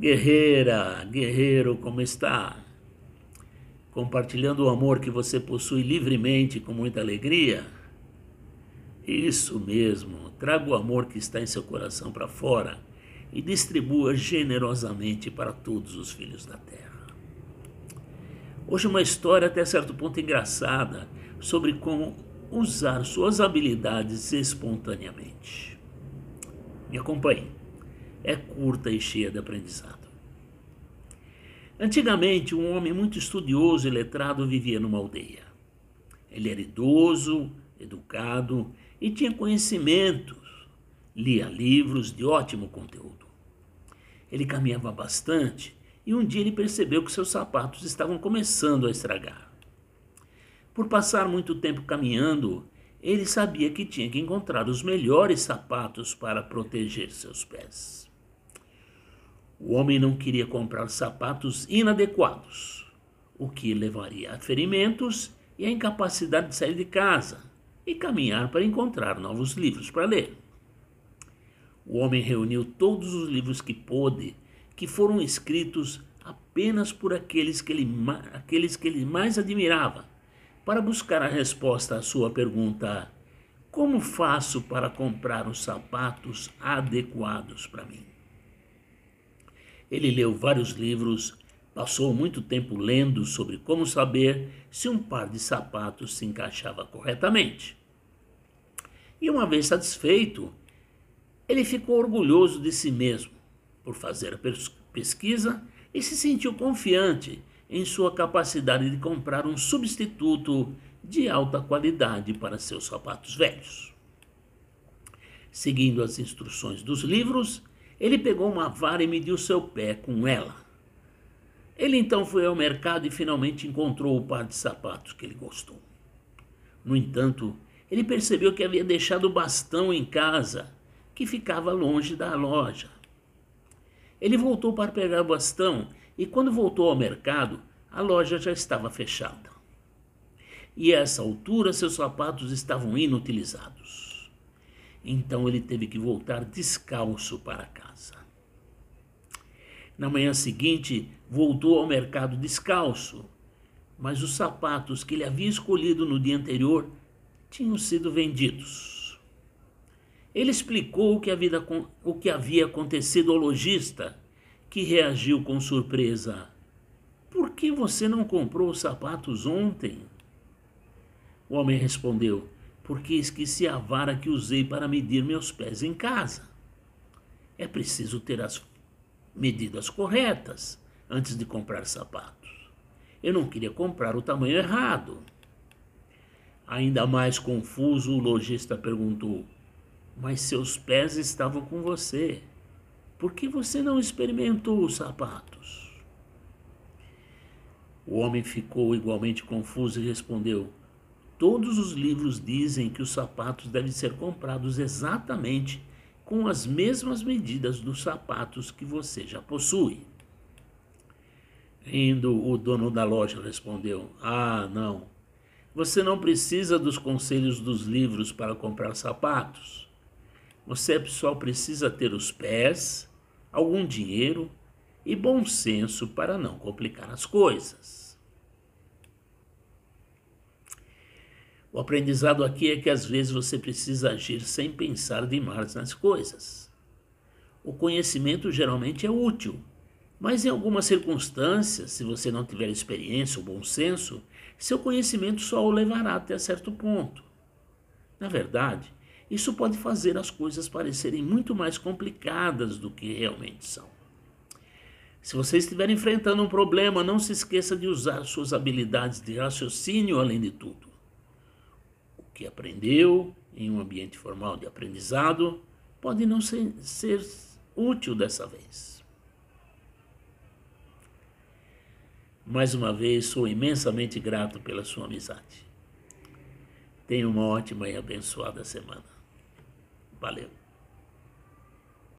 Guerreira, guerreiro, como está? Compartilhando o amor que você possui livremente com muita alegria? Isso mesmo, traga o amor que está em seu coração para fora e distribua generosamente para todos os filhos da terra. Hoje, uma história até certo ponto engraçada sobre como usar suas habilidades espontaneamente. Me acompanhe é curta e cheia de aprendizado. Antigamente, um homem muito estudioso e letrado vivia numa aldeia. Ele era idoso, educado e tinha conhecimentos, lia livros de ótimo conteúdo. Ele caminhava bastante e um dia ele percebeu que seus sapatos estavam começando a estragar. Por passar muito tempo caminhando, ele sabia que tinha que encontrar os melhores sapatos para proteger seus pés. O homem não queria comprar sapatos inadequados, o que levaria a ferimentos e a incapacidade de sair de casa e caminhar para encontrar novos livros para ler. O homem reuniu todos os livros que pôde, que foram escritos apenas por aqueles que ele, aqueles que ele mais admirava, para buscar a resposta à sua pergunta: Como faço para comprar os sapatos adequados para mim? Ele leu vários livros, passou muito tempo lendo sobre como saber se um par de sapatos se encaixava corretamente. E uma vez satisfeito, ele ficou orgulhoso de si mesmo por fazer a pesquisa e se sentiu confiante em sua capacidade de comprar um substituto de alta qualidade para seus sapatos velhos. Seguindo as instruções dos livros, ele pegou uma vara e mediu seu pé com ela. Ele então foi ao mercado e finalmente encontrou o par de sapatos que ele gostou. No entanto, ele percebeu que havia deixado o bastão em casa, que ficava longe da loja. Ele voltou para pegar o bastão e, quando voltou ao mercado, a loja já estava fechada. E a essa altura, seus sapatos estavam inutilizados. Então ele teve que voltar descalço para casa. Na manhã seguinte, voltou ao mercado descalço, mas os sapatos que ele havia escolhido no dia anterior tinham sido vendidos. Ele explicou o que havia, o que havia acontecido ao lojista, que reagiu com surpresa. Por que você não comprou os sapatos ontem? O homem respondeu: porque esqueci a vara que usei para medir meus pés em casa. É preciso ter as medidas corretas antes de comprar sapatos. Eu não queria comprar o tamanho errado. Ainda mais confuso, o lojista perguntou: Mas seus pés estavam com você. Por que você não experimentou os sapatos? O homem ficou igualmente confuso e respondeu: Todos os livros dizem que os sapatos devem ser comprados exatamente com as mesmas medidas dos sapatos que você já possui. Rindo, o dono da loja respondeu: Ah, não. Você não precisa dos conselhos dos livros para comprar sapatos. Você só precisa ter os pés, algum dinheiro e bom senso para não complicar as coisas. O aprendizado aqui é que às vezes você precisa agir sem pensar demais nas coisas. O conhecimento geralmente é útil, mas em algumas circunstâncias, se você não tiver experiência ou bom senso, seu conhecimento só o levará até certo ponto. Na verdade, isso pode fazer as coisas parecerem muito mais complicadas do que realmente são. Se você estiver enfrentando um problema, não se esqueça de usar suas habilidades de raciocínio além de tudo que aprendeu em um ambiente formal de aprendizado pode não ser, ser útil dessa vez. Mais uma vez, sou imensamente grato pela sua amizade. Tenha uma ótima e abençoada semana. Valeu.